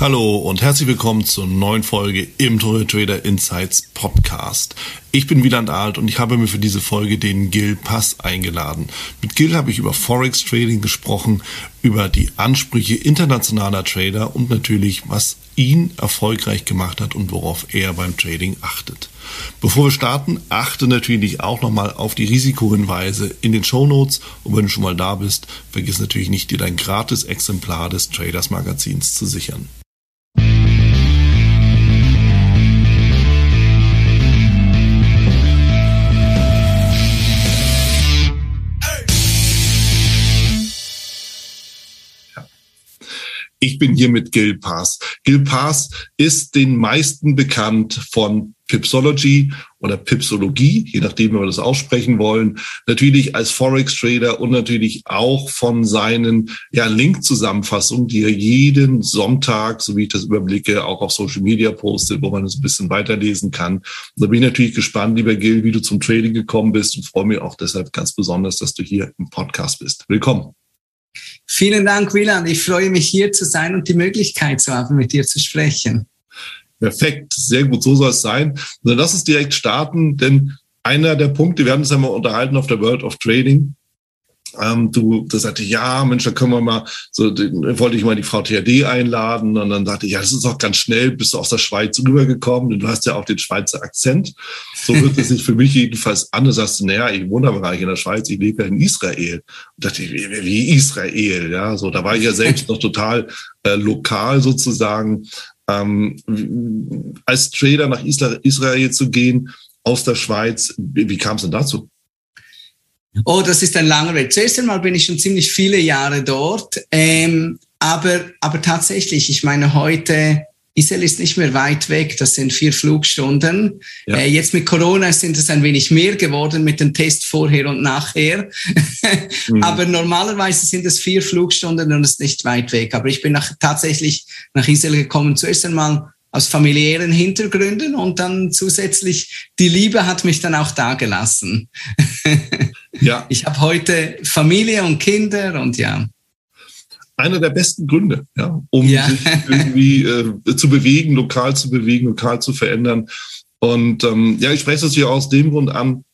Hallo und herzlich willkommen zur neuen Folge im Toyo Trader Insights Podcast. Ich bin Wieland Alt und ich habe mir für diese Folge den Gil Pass eingeladen. Mit Gil habe ich über Forex Trading gesprochen, über die Ansprüche internationaler Trader und natürlich, was ihn erfolgreich gemacht hat und worauf er beim Trading achtet. Bevor wir starten, achte natürlich auch nochmal auf die Risikohinweise in den Show Notes und wenn du schon mal da bist, vergiss natürlich nicht, dir dein gratis Exemplar des Traders Magazins zu sichern. Ich bin hier mit Gil Pass. Gil Pass ist den meisten bekannt von Pipsology oder Pipsologie, je nachdem, wie wir das aussprechen wollen. Natürlich als Forex-Trader und natürlich auch von seinen ja, Link-Zusammenfassungen, die er jeden Sonntag, so wie ich das überblicke, auch auf Social Media postet, wo man es ein bisschen weiterlesen kann. da bin ich natürlich gespannt, lieber Gil, wie du zum Trading gekommen bist und freue mich auch deshalb ganz besonders, dass du hier im Podcast bist. Willkommen. Vielen Dank, Wieland. Ich freue mich, hier zu sein und die Möglichkeit zu haben, mit dir zu sprechen. Perfekt, sehr gut, so soll es sein. dann lass uns direkt starten, denn einer der Punkte, wir haben uns ja mal unterhalten auf der World of Trading, ähm, du, da sagte ja, Mensch, da können wir mal, so, dann wollte ich mal die Frau THD einladen und dann sagte ich, ja, das ist auch ganz schnell, bist du aus der Schweiz rübergekommen und du hast ja auch den Schweizer Akzent. So wird es sich für mich jedenfalls an. Du sagst, naja, ich wohne aber gar nicht in der Schweiz, ich lebe ja in Israel. Und dachte ich, wie, wie Israel, ja, so, da war ich ja selbst noch total äh, lokal sozusagen. Ähm, als Trader nach Israel zu gehen, aus der Schweiz, wie, wie kam es denn dazu? Oh, das ist ein langer Weg. Zuerst einmal bin ich schon ziemlich viele Jahre dort. Ähm, aber, aber tatsächlich, ich meine, heute, Israel ist nicht mehr weit weg. Das sind vier Flugstunden. Ja. Äh, jetzt mit Corona sind es ein wenig mehr geworden mit dem Test vorher und nachher. mhm. Aber normalerweise sind es vier Flugstunden und es ist nicht weit weg. Aber ich bin nach, tatsächlich nach Israel gekommen. Zuerst einmal aus familiären Hintergründen und dann zusätzlich die Liebe hat mich dann auch da gelassen. Ja. Ich habe heute Familie und Kinder und ja. Einer der besten Gründe, ja, um ja. sich irgendwie äh, zu bewegen, lokal zu bewegen, lokal zu verändern. Und ähm, ja, ich spreche das hier aus dem Grund an,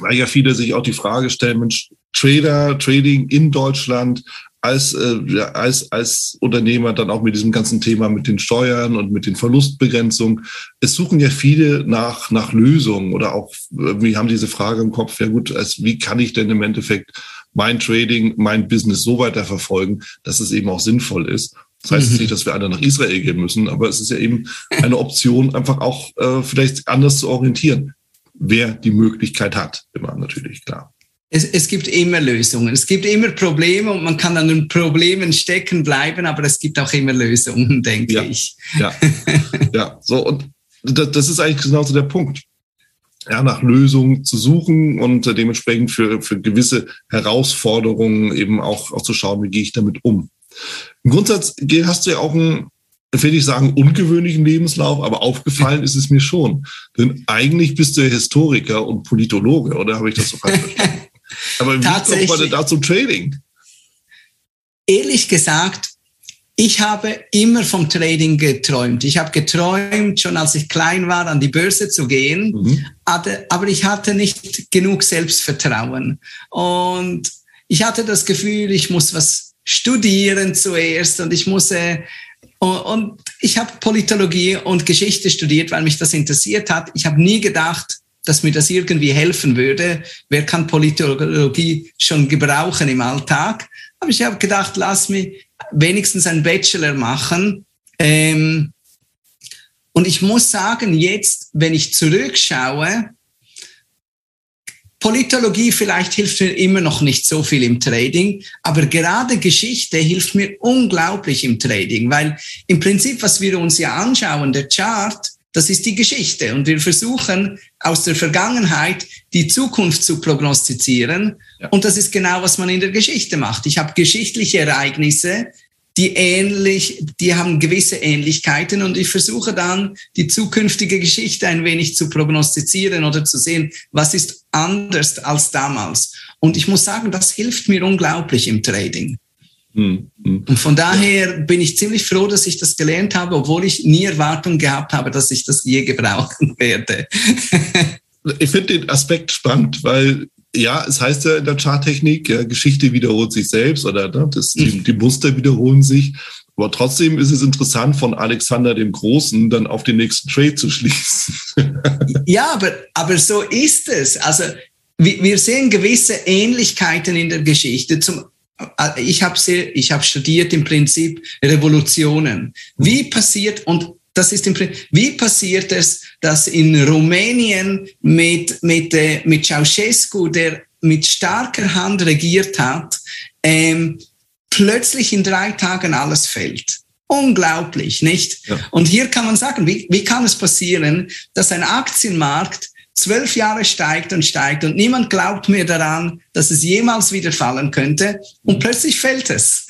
weil ja viele sich auch die Frage stellen, Mensch, Trader, Trading in Deutschland, als, äh, als, als Unternehmer dann auch mit diesem ganzen Thema mit den Steuern und mit den Verlustbegrenzungen. Es suchen ja viele nach, nach Lösungen oder auch, wir haben diese Frage im Kopf, ja gut, als, wie kann ich denn im Endeffekt mein Trading, mein Business so weiter verfolgen, dass es eben auch sinnvoll ist. Das heißt mhm. nicht, dass wir alle nach Israel gehen müssen, aber es ist ja eben eine Option, einfach auch äh, vielleicht anders zu orientieren, wer die Möglichkeit hat, immer natürlich, klar es, es gibt immer Lösungen. Es gibt immer Probleme und man kann an den Problemen stecken bleiben, aber es gibt auch immer Lösungen, denke ja, ich. Ja, ja, so und das, das ist eigentlich genauso der Punkt. Ja, nach Lösungen zu suchen und dementsprechend für, für gewisse Herausforderungen eben auch, auch zu schauen, wie gehe ich damit um. Im Grundsatz hast du ja auch einen, will ich sagen, ungewöhnlichen Lebenslauf, aber aufgefallen ist es mir schon. Denn eigentlich bist du ja Historiker und Politologe, oder habe ich das so falsch verstanden? Aber wie kommt man denn da zum Trading? Ehrlich gesagt, ich habe immer vom Trading geträumt. Ich habe geträumt, schon als ich klein war, an die Börse zu gehen, mhm. aber ich hatte nicht genug Selbstvertrauen. Und ich hatte das Gefühl, ich muss was studieren zuerst und ich muss äh, und ich habe Politologie und Geschichte studiert, weil mich das interessiert hat. Ich habe nie gedacht, dass mir das irgendwie helfen würde. Wer kann Politologie schon gebrauchen im Alltag? Aber ich habe gedacht, lass mich wenigstens einen Bachelor machen. Ähm, und ich muss sagen, jetzt, wenn ich zurückschaue, Politologie vielleicht hilft mir immer noch nicht so viel im Trading, aber gerade Geschichte hilft mir unglaublich im Trading, weil im Prinzip, was wir uns ja anschauen, der Chart, das ist die Geschichte. Und wir versuchen aus der Vergangenheit die Zukunft zu prognostizieren. Ja. Und das ist genau, was man in der Geschichte macht. Ich habe geschichtliche Ereignisse, die ähnlich, die haben gewisse Ähnlichkeiten und ich versuche dann die zukünftige Geschichte ein wenig zu prognostizieren oder zu sehen, was ist anders als damals. Und ich muss sagen, das hilft mir unglaublich im Trading. Hm, hm. Und von daher bin ich ziemlich froh, dass ich das gelernt habe, obwohl ich nie Erwartung gehabt habe, dass ich das je gebrauchen werde. ich finde den Aspekt spannend, weil ja, es heißt ja in der Charttechnik, ja, Geschichte wiederholt sich selbst oder ne, das, die, mhm. die Muster wiederholen sich. Aber trotzdem ist es interessant, von Alexander dem Großen dann auf den nächsten Trade zu schließen. ja, aber, aber so ist es. Also wir sehen gewisse Ähnlichkeiten in der Geschichte. Zum ich habe ich habe studiert im Prinzip Revolutionen. Wie passiert und das ist im Prinzip, wie passiert es, dass in Rumänien mit mit äh, mit Ceausescu, der mit starker Hand regiert hat, ähm, plötzlich in drei Tagen alles fällt. Unglaublich, nicht? Ja. Und hier kann man sagen, wie, wie kann es passieren, dass ein Aktienmarkt zwölf Jahre steigt und steigt und niemand glaubt mehr daran, dass es jemals wieder fallen könnte und plötzlich fällt es.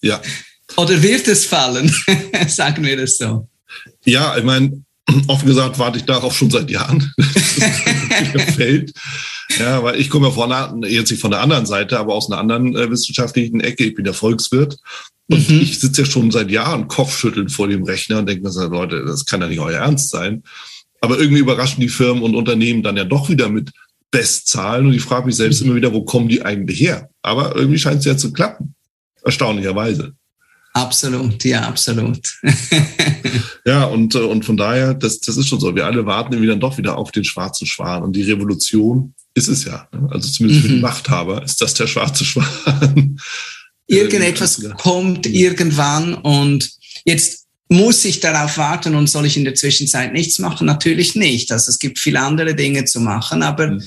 ja. Oder wird es fallen, sagen wir das so. Ja, ich meine, offen gesagt warte ich darauf schon seit Jahren, dass es fällt. Ja, weil ich komme ja von einer, jetzt nicht von der anderen Seite, aber aus einer anderen äh, wissenschaftlichen Ecke. Ich bin der Volkswirt. Und mhm. ich sitze ja schon seit Jahren kopfschüttelnd vor dem Rechner und denke mir, Leute, das kann ja nicht euer Ernst sein. Aber irgendwie überraschen die Firmen und Unternehmen dann ja doch wieder mit Bestzahlen. Und ich frage mich selbst mhm. immer wieder, wo kommen die eigentlich her? Aber irgendwie scheint es ja zu klappen. Erstaunlicherweise. Absolut, ja, absolut. ja, und, äh, und von daher, das, das ist schon so. Wir alle warten irgendwie dann doch wieder auf den schwarzen Schwan. Und die Revolution ist es ja. Ne? Also zumindest für die mhm. Machthaber ist das der schwarze Schwan. Irgendetwas kommt irgendwann und jetzt muss ich darauf warten und soll ich in der Zwischenzeit nichts machen? Natürlich nicht. Also es gibt viele andere Dinge zu machen, aber mhm.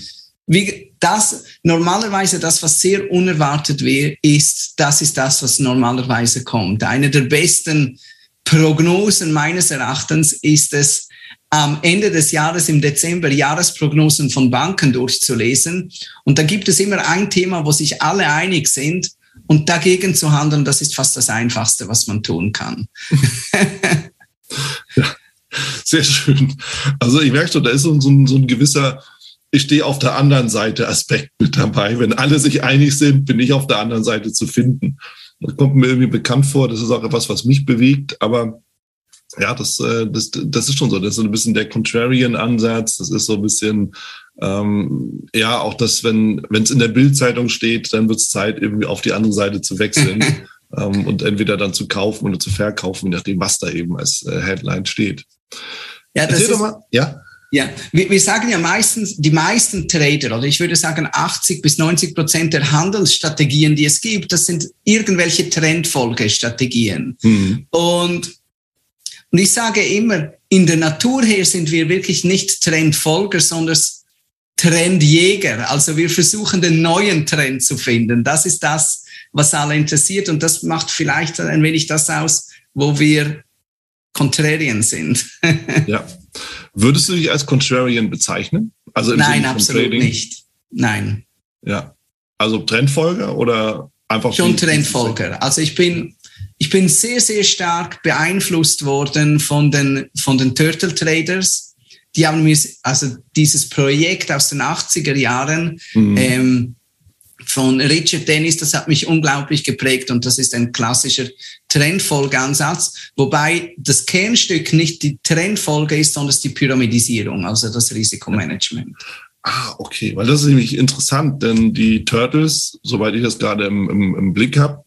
wie das normalerweise das, was sehr unerwartet ist, das ist das, was normalerweise kommt. Eine der besten Prognosen meines Erachtens ist es, am Ende des Jahres im Dezember Jahresprognosen von Banken durchzulesen. Und da gibt es immer ein Thema, wo sich alle einig sind. Und dagegen zu handeln, das ist fast das Einfachste, was man tun kann. ja, sehr schön. Also ich merke schon, da ist so, ein, so ein gewisser, ich stehe auf der anderen Seite Aspekt mit dabei. Wenn alle sich einig sind, bin ich auf der anderen Seite zu finden. Das kommt mir irgendwie bekannt vor. Das ist auch etwas, was mich bewegt. Aber ja, das, äh, das, das ist schon so. Das ist so ein bisschen der Contrarian-Ansatz. Das ist so ein bisschen, ähm, ja, auch das, wenn es in der Bildzeitung steht, dann wird es Zeit, irgendwie auf die andere Seite zu wechseln ähm, und entweder dann zu kaufen oder zu verkaufen, je nachdem, was da eben als äh, Headline steht. Ja, das Erzähl ist, mal. Ja. Ja, wir, wir sagen ja meistens, die meisten Trader, oder ich würde sagen 80 bis 90 Prozent der Handelsstrategien, die es gibt, das sind irgendwelche Trendfolgestrategien. Mhm. Und und ich sage immer, in der Natur her sind wir wirklich nicht Trendfolger, sondern Trendjäger. Also wir versuchen den neuen Trend zu finden. Das ist das, was alle interessiert. Und das macht vielleicht ein wenig das aus, wo wir Contrarian sind. ja. Würdest du dich als Contrarian bezeichnen? Also im Nein, absolut Trading? nicht. Nein. Ja. Also Trendfolger oder einfach? Schon Trendfolger. Also ich bin ich bin sehr, sehr stark beeinflusst worden von den, von den Turtle Traders. Die haben mir, also dieses Projekt aus den 80er Jahren mhm. ähm, von Richard Dennis, das hat mich unglaublich geprägt und das ist ein klassischer Trendfolgeansatz, wobei das Kernstück nicht die Trendfolge ist, sondern die Pyramidisierung, also das Risikomanagement. Ah, okay, weil das ist nämlich interessant, denn die Turtles, soweit ich das gerade im, im, im Blick habe,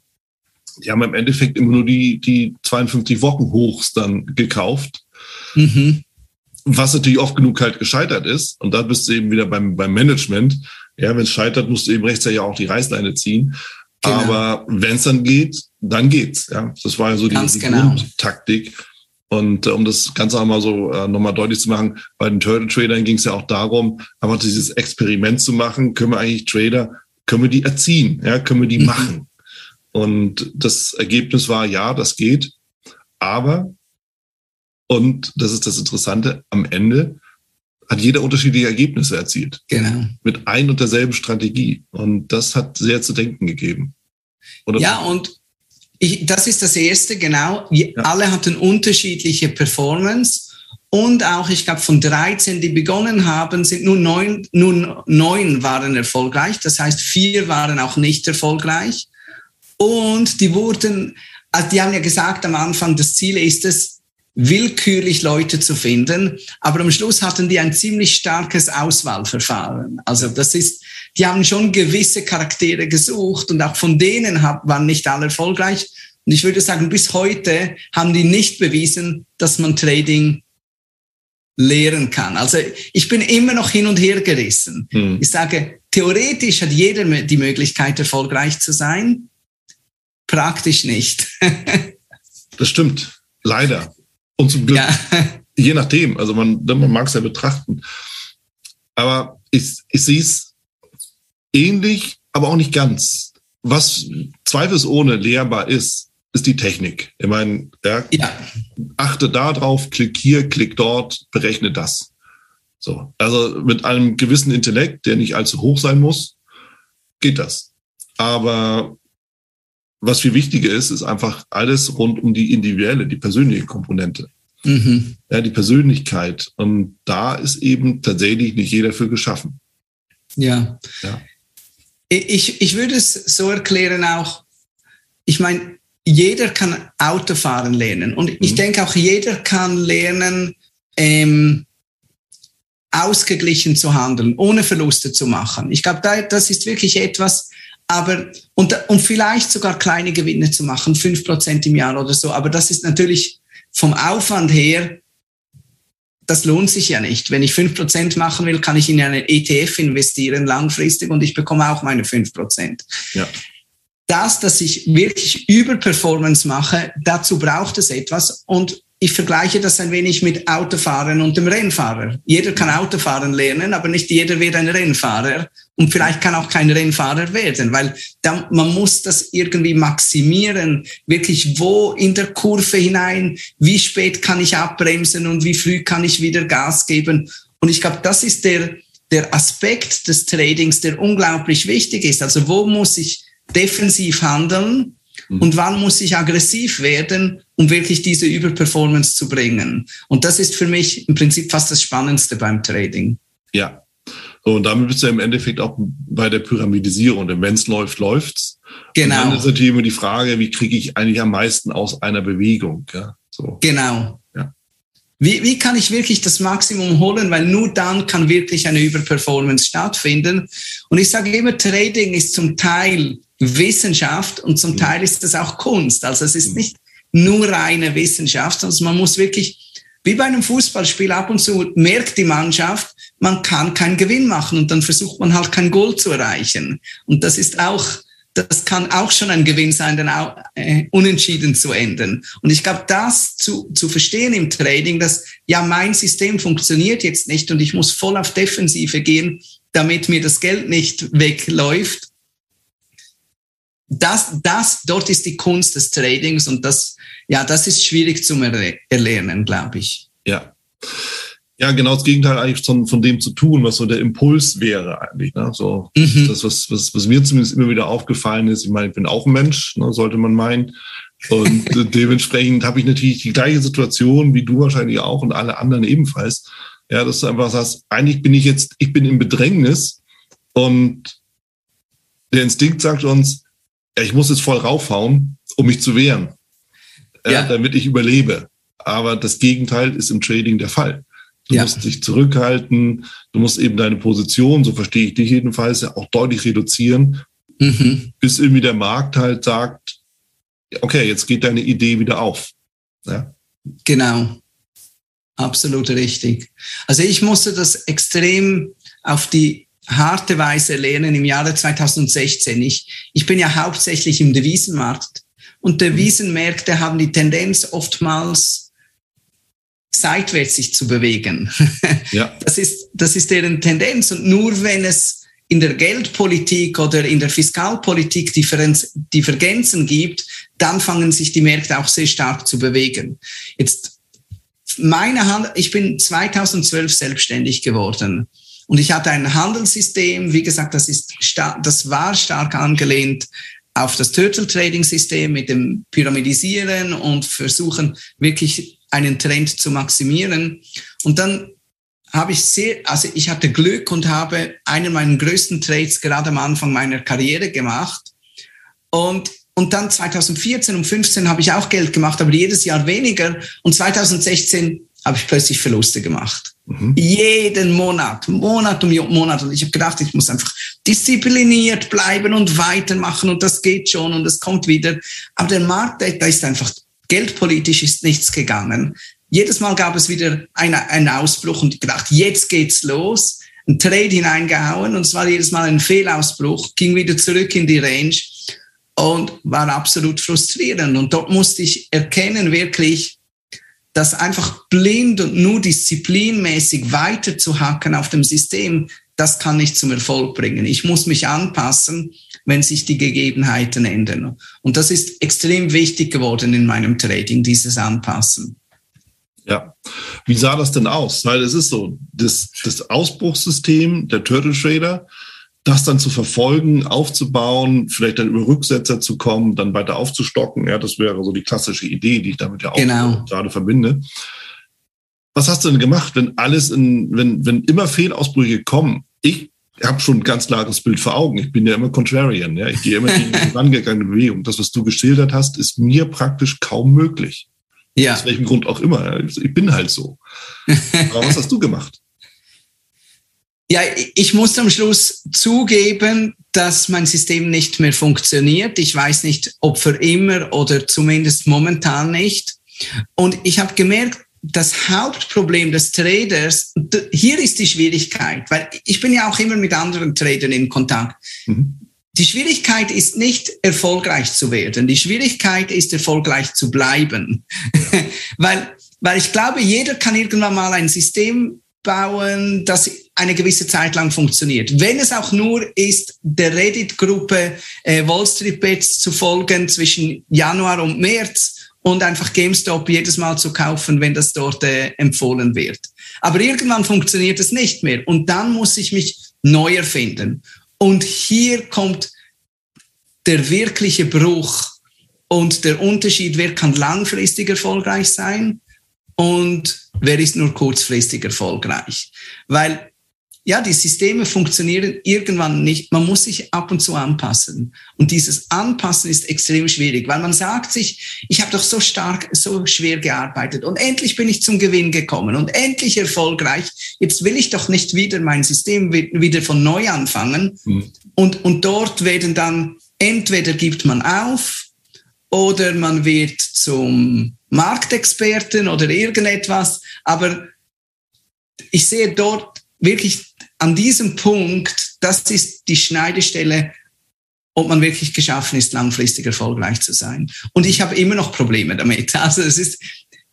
die haben im Endeffekt immer nur die, die 52 Wochen Hochs dann gekauft. Mhm. Was natürlich oft genug halt gescheitert ist. Und da bist du eben wieder beim, beim Management. Ja, wenn es scheitert, musst du eben rechtzeitig auch die Reißleine ziehen. Genau. Aber wenn es dann geht, dann geht's. Ja, das war ja so die, die genau. Grundtaktik. Und äh, um das Ganze auch mal so äh, nochmal deutlich zu machen, bei den Turtle Tradern ging es ja auch darum, einfach dieses Experiment zu machen, können wir eigentlich Trader, können wir die erziehen, ja, können wir die mhm. machen. Und das Ergebnis war, ja, das geht. Aber Und das ist das Interessante, am Ende hat jeder unterschiedliche Ergebnisse erzielt. Genau. Mit ein und derselben Strategie. Und das hat sehr zu denken gegeben. Oder? Ja, und ich, das ist das Erste, genau. Ja. Alle hatten unterschiedliche Performance. Und auch, ich glaube, von 13, die begonnen haben, sind nur neun, nur neun waren erfolgreich. Das heißt, vier waren auch nicht erfolgreich. Und die wurden, also die haben ja gesagt am Anfang, das Ziel ist es, willkürlich Leute zu finden. Aber am Schluss hatten die ein ziemlich starkes Auswahlverfahren. Also das ist, die haben schon gewisse Charaktere gesucht und auch von denen waren nicht alle erfolgreich. Und ich würde sagen, bis heute haben die nicht bewiesen, dass man Trading lehren kann. Also ich bin immer noch hin und her gerissen. Hm. Ich sage, theoretisch hat jeder die Möglichkeit, erfolgreich zu sein, praktisch nicht. das stimmt, leider. Und zum Glück, ja. je nachdem, also man, man mag es ja betrachten. Aber ich, ich sehe es ähnlich, aber auch nicht ganz. Was zweifelsohne lehrbar ist, ist die Technik. Ich meine, ja, ja. achte da drauf, klick hier, klick dort, berechne das. So. Also mit einem gewissen Intellekt, der nicht allzu hoch sein muss, geht das. Aber was viel wichtiger ist, ist einfach alles rund um die individuelle, die persönliche Komponente. Mhm. Ja, die Persönlichkeit. Und da ist eben tatsächlich nicht jeder für geschaffen. Ja. ja. Ich, ich würde es so erklären auch, ich meine, jeder kann Autofahren lernen. Und ich mhm. denke auch, jeder kann lernen, ähm, ausgeglichen zu handeln, ohne Verluste zu machen. Ich glaube, da, das ist wirklich etwas, aber und, und vielleicht sogar kleine Gewinne zu machen, fünf Prozent im Jahr oder so. Aber das ist natürlich vom Aufwand her, das lohnt sich ja nicht. Wenn ich fünf Prozent machen will, kann ich in einen ETF investieren langfristig und ich bekomme auch meine fünf Prozent. Ja das, dass ich wirklich Überperformance mache, dazu braucht es etwas. Und ich vergleiche das ein wenig mit Autofahren und dem Rennfahrer. Jeder kann Autofahren lernen, aber nicht jeder wird ein Rennfahrer und vielleicht kann auch kein Rennfahrer werden, weil da, man muss das irgendwie maximieren, wirklich wo in der Kurve hinein, wie spät kann ich abbremsen und wie früh kann ich wieder Gas geben. Und ich glaube, das ist der, der Aspekt des Tradings, der unglaublich wichtig ist. Also wo muss ich defensiv handeln mhm. und wann muss ich aggressiv werden, um wirklich diese Überperformance zu bringen. Und das ist für mich im Prinzip fast das Spannendste beim Trading. Ja. So, und damit bist du im Endeffekt auch bei der Pyramidisierung. Denn wenn es läuft, läuft's. Genau. Und dann ist natürlich immer die Frage, wie kriege ich eigentlich am meisten aus einer Bewegung? Ja, so. Genau. Ja. Wie, wie kann ich wirklich das Maximum holen? Weil nur dann kann wirklich eine Überperformance stattfinden. Und ich sage immer, Trading ist zum Teil Wissenschaft und zum Teil ist das auch Kunst. Also es ist nicht nur reine Wissenschaft, sondern man muss wirklich, wie bei einem Fußballspiel, ab und zu merkt die Mannschaft, man kann keinen Gewinn machen und dann versucht man halt kein Goal zu erreichen. Und das ist auch, das kann auch schon ein Gewinn sein, dann auch äh, unentschieden zu enden. Und ich glaube, das zu, zu verstehen im Trading, dass ja mein System funktioniert jetzt nicht und ich muss voll auf Defensive gehen, damit mir das Geld nicht wegläuft das, das, dort ist die Kunst des Tradings und das, ja, das ist schwierig zu erlernen, glaube ich. Ja. Ja, genau das Gegenteil eigentlich von, von dem zu tun, was so der Impuls wäre eigentlich. Ne? So, mhm. Das, was, was, was mir zumindest immer wieder aufgefallen ist, ich meine, ich bin auch ein Mensch, ne, sollte man meinen. Und dementsprechend habe ich natürlich die gleiche Situation wie du wahrscheinlich auch und alle anderen ebenfalls. Ja, dass du einfach sagst, eigentlich bin ich jetzt, ich bin im Bedrängnis und der Instinkt sagt uns, ich muss jetzt voll raufhauen, um mich zu wehren, äh, ja. damit ich überlebe. Aber das Gegenteil ist im Trading der Fall. Du ja. musst dich zurückhalten, du musst eben deine Position, so verstehe ich dich jedenfalls, ja auch deutlich reduzieren, mhm. bis irgendwie der Markt halt sagt, okay, jetzt geht deine Idee wieder auf. Ja. Genau. Absolut richtig. Also ich musste das extrem auf die harte Weise lernen im Jahre 2016. Ich, ich bin ja hauptsächlich im Devisenmarkt und Devisenmärkte haben die Tendenz oftmals seitwärts sich zu bewegen. Ja. Das, ist, das ist deren Tendenz und nur wenn es in der Geldpolitik oder in der Fiskalpolitik Differenz, Divergenzen gibt, dann fangen sich die Märkte auch sehr stark zu bewegen. Jetzt meine Hand, ich bin 2012 selbstständig geworden. Und ich hatte ein Handelssystem, wie gesagt, das, ist das war stark angelehnt auf das Turtle Trading System mit dem Pyramidisieren und versuchen wirklich einen Trend zu maximieren. Und dann habe ich sehr, also ich hatte Glück und habe einen meiner größten Trades gerade am Anfang meiner Karriere gemacht. Und, und dann 2014 und 2015 habe ich auch Geld gemacht, aber jedes Jahr weniger. Und 2016 habe ich plötzlich Verluste gemacht. Mhm. Jeden Monat, Monat um Monat. Und ich habe gedacht, ich muss einfach diszipliniert bleiben und weitermachen und das geht schon und es kommt wieder. Aber der Markt, da ist einfach, geldpolitisch ist nichts gegangen. Jedes Mal gab es wieder einen, einen Ausbruch und ich gedacht, jetzt geht's los. Ein Trade hineingehauen und es war jedes Mal ein Fehlausbruch, ging wieder zurück in die Range und war absolut frustrierend. Und dort musste ich erkennen, wirklich, dass einfach blind und nur disziplinmäßig weiter zu hacken auf dem System, das kann nicht zum Erfolg bringen. Ich muss mich anpassen, wenn sich die Gegebenheiten ändern. Und das ist extrem wichtig geworden in meinem Trading, dieses Anpassen. Ja. Wie sah das denn aus? Weil es ist so, das, das Ausbruchssystem der Turtle Trader, das dann zu verfolgen, aufzubauen, vielleicht dann über Rücksetzer zu kommen, dann weiter aufzustocken. Ja, das wäre so die klassische Idee, die ich damit ja auch genau. gerade verbinde. Was hast du denn gemacht, wenn alles in, wenn, wenn immer Fehlausbrüche kommen? Ich habe schon ein ganz klares Bild vor Augen. Ich bin ja immer Contrarian. Ja? Ich gehe immer gegen die angegangene Bewegung. Das, was du geschildert hast, ist mir praktisch kaum möglich. Ja. Aus welchem Grund auch immer. Ich bin halt so. Aber was hast du gemacht? Ja, ich muss am Schluss zugeben, dass mein System nicht mehr funktioniert. Ich weiß nicht, ob für immer oder zumindest momentan nicht. Und ich habe gemerkt, das Hauptproblem des Traders, hier ist die Schwierigkeit, weil ich bin ja auch immer mit anderen Tradern in Kontakt. Mhm. Die Schwierigkeit ist nicht erfolgreich zu werden. Die Schwierigkeit ist erfolgreich zu bleiben. weil, weil ich glaube, jeder kann irgendwann mal ein System bauen, das eine gewisse Zeit lang funktioniert. Wenn es auch nur ist, der Reddit-Gruppe äh, Wall Street Bets zu folgen zwischen Januar und März und einfach GameStop jedes Mal zu kaufen, wenn das dort äh, empfohlen wird. Aber irgendwann funktioniert es nicht mehr und dann muss ich mich neu erfinden. Und hier kommt der wirkliche Bruch und der Unterschied, wer kann langfristig erfolgreich sein und wer ist nur kurzfristig erfolgreich. Weil ja, die Systeme funktionieren irgendwann nicht. Man muss sich ab und zu anpassen. Und dieses Anpassen ist extrem schwierig, weil man sagt sich, ich habe doch so stark, so schwer gearbeitet und endlich bin ich zum Gewinn gekommen und endlich erfolgreich. Jetzt will ich doch nicht wieder mein System wieder von neu anfangen. Mhm. Und, und dort werden dann, entweder gibt man auf oder man wird zum Marktexperten oder irgendetwas. Aber ich sehe dort wirklich an diesem Punkt, das ist die Schneidestelle, ob man wirklich geschaffen ist, langfristig erfolgreich zu sein. Und ich habe immer noch Probleme damit. Also es ist,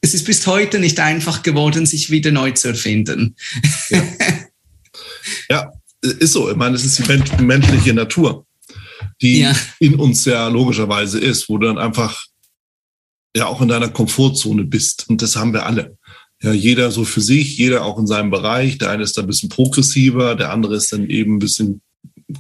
es ist bis heute nicht einfach geworden, sich wieder neu zu erfinden. Ja, ja ist so. Ich meine, es ist die menschliche Natur, die ja. in uns ja logischerweise ist, wo du dann einfach ja auch in deiner Komfortzone bist. Und das haben wir alle. Ja, jeder so für sich, jeder auch in seinem Bereich. Der eine ist da ein bisschen progressiver, der andere ist dann eben ein bisschen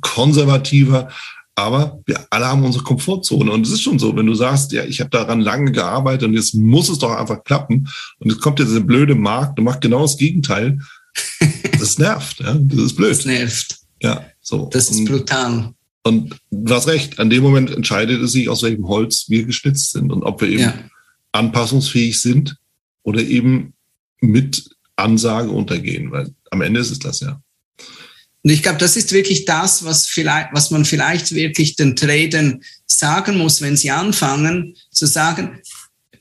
konservativer. Aber wir alle haben unsere Komfortzone. Und es ist schon so, wenn du sagst, ja, ich habe daran lange gearbeitet und jetzt muss es doch einfach klappen. Und es kommt jetzt ein blöde Markt und macht genau das Gegenteil. Das nervt, ja. Das ist blöd. Das nervt. Ja, so. Das ist brutal. Und du hast recht, an dem Moment entscheidet es sich, aus welchem Holz wir geschnitzt sind und ob wir eben ja. anpassungsfähig sind oder eben mit Ansage untergehen, weil am Ende ist es das ja. Und ich glaube, das ist wirklich das, was, vielleicht, was man vielleicht wirklich den Tradern sagen muss, wenn sie anfangen, zu sagen,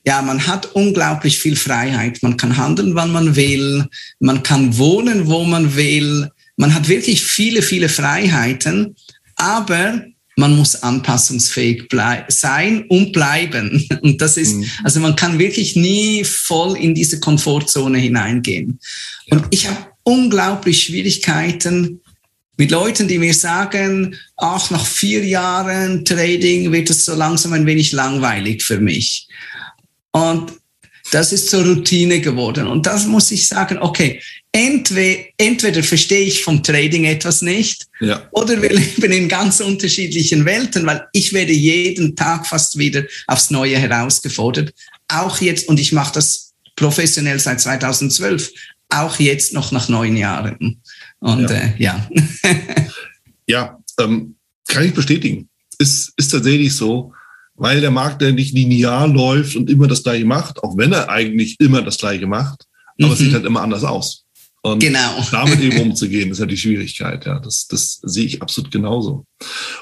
ja, man hat unglaublich viel Freiheit. Man kann handeln, wann man will. Man kann wohnen, wo man will. Man hat wirklich viele, viele Freiheiten. Aber man muss anpassungsfähig sein und bleiben. Und das ist, mhm. also man kann wirklich nie voll in diese Komfortzone hineingehen. Ja. Und ich habe unglaublich Schwierigkeiten mit Leuten, die mir sagen, ach, nach vier Jahren Trading wird es so langsam ein wenig langweilig für mich. Und Das ist zur Routine geworden. Und das muss ich sagen, okay, entweder, entweder verstehe ich vom Trading etwas nicht ja. oder wir leben in ganz unterschiedlichen Welten, weil ich werde jeden Tag fast wieder aufs Neue herausgefordert. Auch jetzt, und ich mache das professionell seit 2012, auch jetzt noch nach neun Jahren. Und ja, äh, ja. ja ähm, kann ich bestätigen. Ist, ist tatsächlich so weil der Markt ja nicht linear läuft und immer das Gleiche macht, auch wenn er eigentlich immer das Gleiche macht, aber mhm. es sieht halt immer anders aus. Und genau. damit eben umzugehen, ist ja die Schwierigkeit. Ja, das, das sehe ich absolut genauso.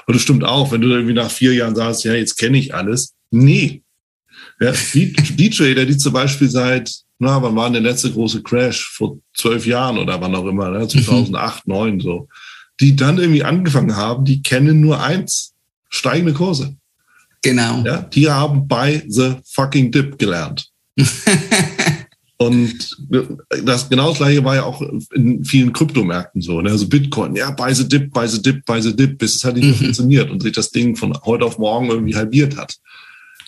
Und das stimmt auch, wenn du irgendwie nach vier Jahren sagst, ja, jetzt kenne ich alles. Nee. Ja, die, die Trader, die zum Beispiel seit, na, wann war denn der letzte große Crash? Vor zwölf Jahren oder wann auch immer, ne? 2008, mhm. 2009 so. Die dann irgendwie angefangen haben, die kennen nur eins. Steigende Kurse. Genau. Ja, die haben bei The Fucking Dip gelernt. Und das genau das gleiche war ja auch in vielen Kryptomärkten so. Ne? Also Bitcoin, ja, buy the dip, buy the dip, buy the dip, bis es halt nicht mehr mhm. funktioniert und sich das Ding von heute auf morgen irgendwie halbiert hat.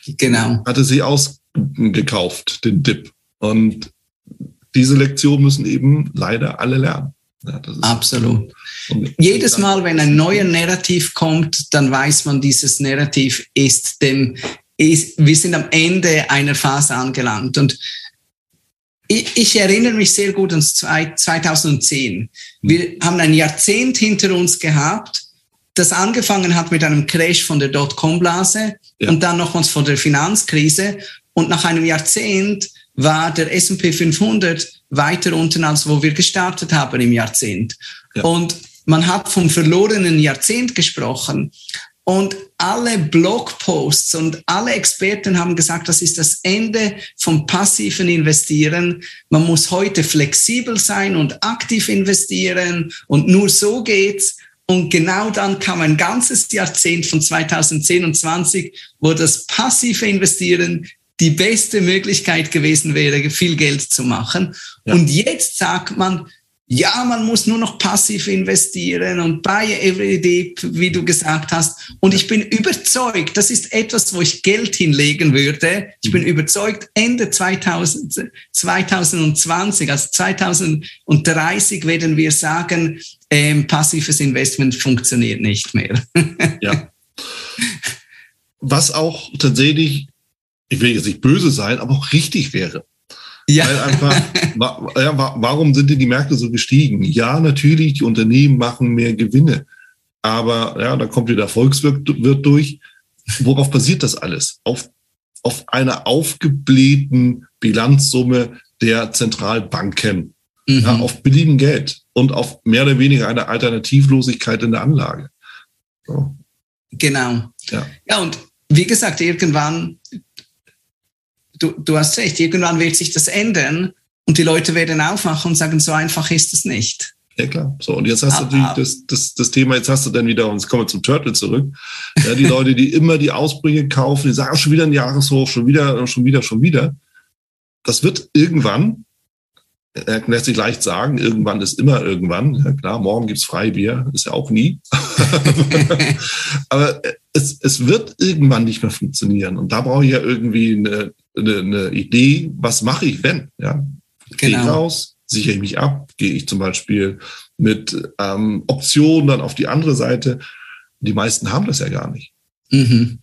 Genau. Hatte sie ausgekauft, den Dip. Und diese Lektion müssen eben leider alle lernen. Ja, Absolut. Jedes Mal, wenn ein neuer Narrativ kommt, dann weiß man, dieses Narrativ ist dem, ist, wir sind am Ende einer Phase angelangt. Und ich, ich erinnere mich sehr gut an 2010. Wir haben ein Jahrzehnt hinter uns gehabt, das angefangen hat mit einem Crash von der Dotcom-Blase ja. und dann nochmals von der Finanzkrise. Und nach einem Jahrzehnt war der S&P 500 weiter unten, als wo wir gestartet haben im Jahrzehnt. Ja. Und man hat vom verlorenen Jahrzehnt gesprochen. Und alle Blogposts und alle Experten haben gesagt, das ist das Ende vom passiven Investieren. Man muss heute flexibel sein und aktiv investieren und nur so geht's. Und genau dann kam ein ganzes Jahrzehnt von 2010 und 20, wo das passive Investieren die beste Möglichkeit gewesen wäre, viel Geld zu machen. Ja. Und jetzt sagt man, ja, man muss nur noch passiv investieren und buy every dip, wie du gesagt hast. Und ich bin überzeugt, das ist etwas, wo ich Geld hinlegen würde. Ich bin mhm. überzeugt, Ende 2000, 2020, also 2030 werden wir sagen, ähm, passives Investment funktioniert nicht mehr. ja. Was auch tatsächlich ich will jetzt nicht böse sein, aber auch richtig wäre. Ja. Weil einfach, ja, warum sind denn die Märkte so gestiegen? Ja, natürlich, die Unternehmen machen mehr Gewinne. Aber ja, da kommt wieder Volkswirt durch. Worauf basiert das alles? Auf, auf einer aufgeblähten Bilanzsumme der Zentralbanken. Mhm. Ja, auf billigem Geld und auf mehr oder weniger eine Alternativlosigkeit in der Anlage. So. Genau. Ja. ja, und wie gesagt, irgendwann du, du hast recht, irgendwann wird sich das ändern und die Leute werden aufwachen und sagen, so einfach ist es nicht. Ja klar. So, und jetzt hast du natürlich das, das, das Thema, jetzt hast du dann wieder, und jetzt kommen wir zum Turtle zurück. Ja, die Leute, die immer die Ausbrüche kaufen, die sagen, schon wieder ein Jahreshoch, schon wieder, schon wieder, schon wieder. Das wird irgendwann, äh, lässt sich leicht sagen, irgendwann ist immer irgendwann. Ja, klar, morgen gibt's Freibier, ist ja auch nie. Aber es, es wird irgendwann nicht mehr funktionieren. Und da brauche ich ja irgendwie eine, eine, eine Idee, was mache ich, wenn? Ja? Genau. Gehe ich raus, sichere ich mich ab, gehe ich zum Beispiel mit ähm, Optionen dann auf die andere Seite. Die meisten haben das ja gar nicht. Mhm.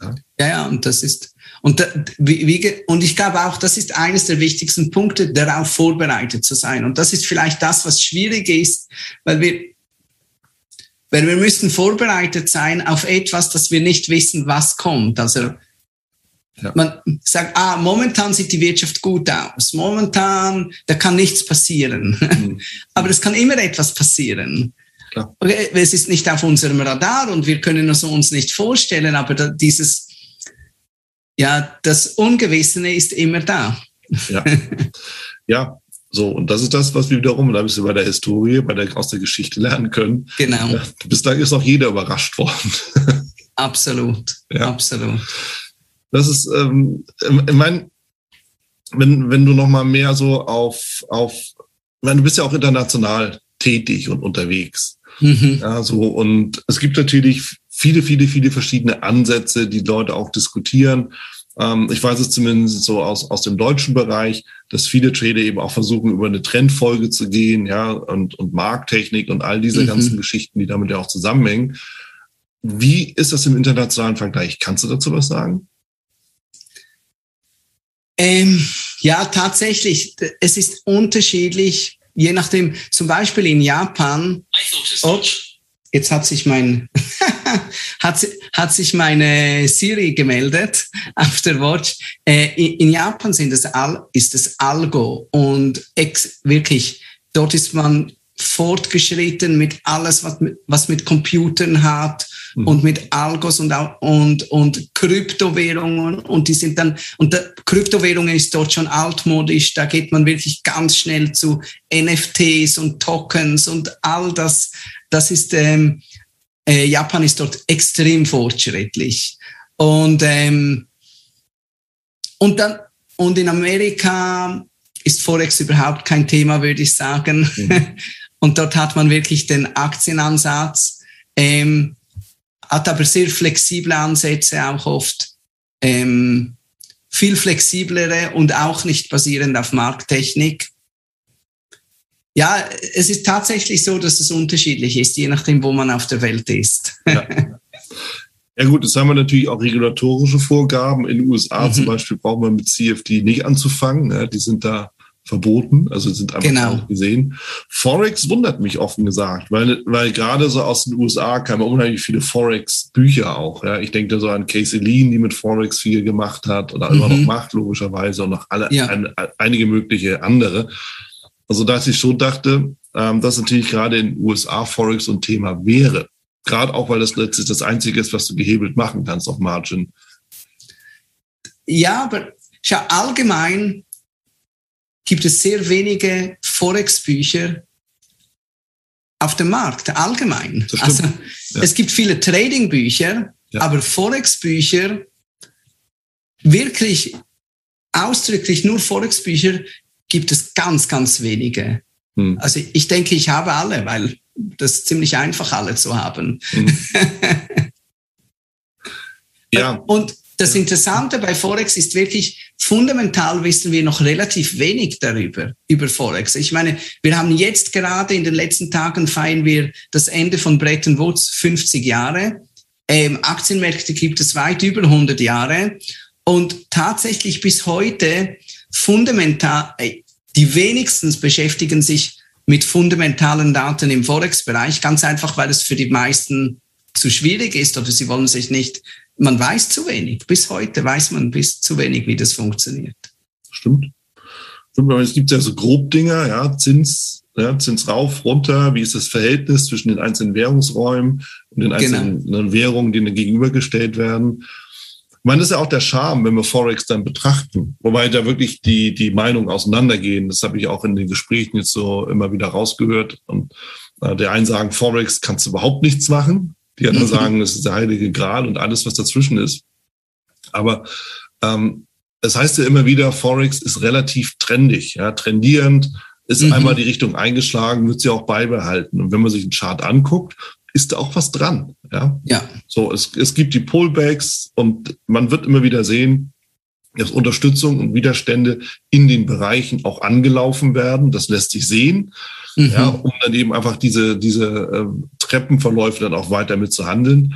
Ja. ja, ja, und das ist, und, da, wie, wie, und ich glaube auch, das ist eines der wichtigsten Punkte, darauf vorbereitet zu sein. Und das ist vielleicht das, was schwierig ist, weil wir, weil wir müssen vorbereitet sein auf etwas, das wir nicht wissen, was kommt. Also ja. Man sagt, ah, momentan sieht die Wirtschaft gut aus. Momentan, da kann nichts passieren. Mhm. Aber es kann immer etwas passieren. Klar. Es ist nicht auf unserem Radar und wir können es uns nicht vorstellen, aber dieses, ja, das Ungewissene ist immer da. Ja. ja, so, und das ist das, was wir wiederum, da bist du bei der Historie, bei der, aus der Geschichte lernen können. Genau. Bislang ist auch jeder überrascht worden. Absolut, ja. absolut. Das ist, ähm, ich meine, wenn, wenn du noch mal mehr so auf, auf, ich meine, du bist ja auch international tätig und unterwegs. Mhm. Ja, so, und es gibt natürlich viele, viele, viele verschiedene Ansätze, die Leute auch diskutieren. Ähm, ich weiß es zumindest so aus, aus dem deutschen Bereich, dass viele Trader eben auch versuchen, über eine Trendfolge zu gehen, ja, und, und Markttechnik und all diese mhm. ganzen Geschichten, die damit ja auch zusammenhängen. Wie ist das im internationalen Vergleich? Kannst du dazu was sagen? Ähm, ja, tatsächlich. Es ist unterschiedlich, je nachdem. Zum Beispiel in Japan. Oh, jetzt hat sich mein hat, hat sich meine Siri gemeldet auf der Watch. Äh, in, Japan sind es Al, ist es Algo und ex, wirklich dort ist man fortgeschritten mit alles, was mit, was mit Computern hat mhm. und mit Algos und, und, und Kryptowährungen und die sind dann, und der, Kryptowährungen ist dort schon altmodisch, da geht man wirklich ganz schnell zu NFTs und Tokens und all das, das ist, ähm, äh, Japan ist dort extrem fortschrittlich und, ähm, und dann, und in Amerika ist Forex überhaupt kein Thema, würde ich sagen. Mhm. Und dort hat man wirklich den Aktienansatz, ähm, hat aber sehr flexible Ansätze auch oft, ähm, viel flexiblere und auch nicht basierend auf Markttechnik. Ja, es ist tatsächlich so, dass es unterschiedlich ist, je nachdem, wo man auf der Welt ist. Ja. Ja gut, jetzt haben wir natürlich auch regulatorische Vorgaben. In den USA mhm. zum Beispiel braucht man mit CFD nicht anzufangen. Ja, die sind da verboten, also sind einfach genau. nicht gesehen. Forex wundert mich offen gesagt, weil, weil gerade so aus den USA kamen unheimlich viele Forex-Bücher auch. Ja. Ich denke da so an Casey Lean, die mit Forex viel gemacht hat oder mhm. immer noch macht, logischerweise, und noch alle, ja. ein, einige mögliche andere. Also dass ich schon dachte, ähm, dass natürlich gerade in den USA Forex ein Thema wäre. Gerade auch, weil das letztlich das Einzige ist, was du gehebelt machen kannst auf Margin. Ja, aber schau, allgemein gibt es sehr wenige Forex-Bücher auf dem Markt, allgemein. Also ja. es gibt viele Trading-Bücher, ja. aber Forex-Bücher, wirklich ausdrücklich nur Forex-Bücher, gibt es ganz, ganz wenige. Hm. Also ich denke, ich habe alle, weil das ist ziemlich einfach, alle zu haben. Hm. ja. Und das Interessante bei Forex ist wirklich, fundamental wissen wir noch relativ wenig darüber, über Forex. Ich meine, wir haben jetzt gerade in den letzten Tagen feiern wir das Ende von Bretton Woods 50 Jahre. Ähm, Aktienmärkte gibt es weit über 100 Jahre. Und tatsächlich bis heute fundamental, äh, die wenigstens beschäftigen sich mit fundamentalen Daten im Forex-Bereich, ganz einfach, weil es für die meisten zu schwierig ist oder sie wollen sich nicht man weiß zu wenig. Bis heute weiß man bis zu wenig, wie das funktioniert. Stimmt. Stimmt, es gibt ja so Grobdinger, ja, Zins, ja, Zins rauf, runter, wie ist das Verhältnis zwischen den einzelnen Währungsräumen und den einzelnen genau. Währungen, die gegenübergestellt werden. Ich meine, das ist ja auch der Charme, wenn wir Forex dann betrachten, wobei da wirklich die, die Meinungen auseinandergehen. Das habe ich auch in den Gesprächen jetzt so immer wieder rausgehört. Und äh, der einen sagen, Forex kannst du überhaupt nichts machen. Die anderen mhm. sagen, das ist der heilige Gral und alles, was dazwischen ist. Aber ähm, es heißt ja immer wieder, Forex ist relativ trendig, ja, trendierend, ist mhm. einmal die Richtung eingeschlagen, wird sie auch beibehalten. Und wenn man sich einen Chart anguckt, ist da auch was dran. Ja. ja. So, es, es gibt die Pullbacks und man wird immer wieder sehen, dass Unterstützung und Widerstände in den Bereichen auch angelaufen werden. Das lässt sich sehen mhm. ja, um dann eben einfach diese, diese äh, Treppenverläufe dann auch weiter mit zu handeln.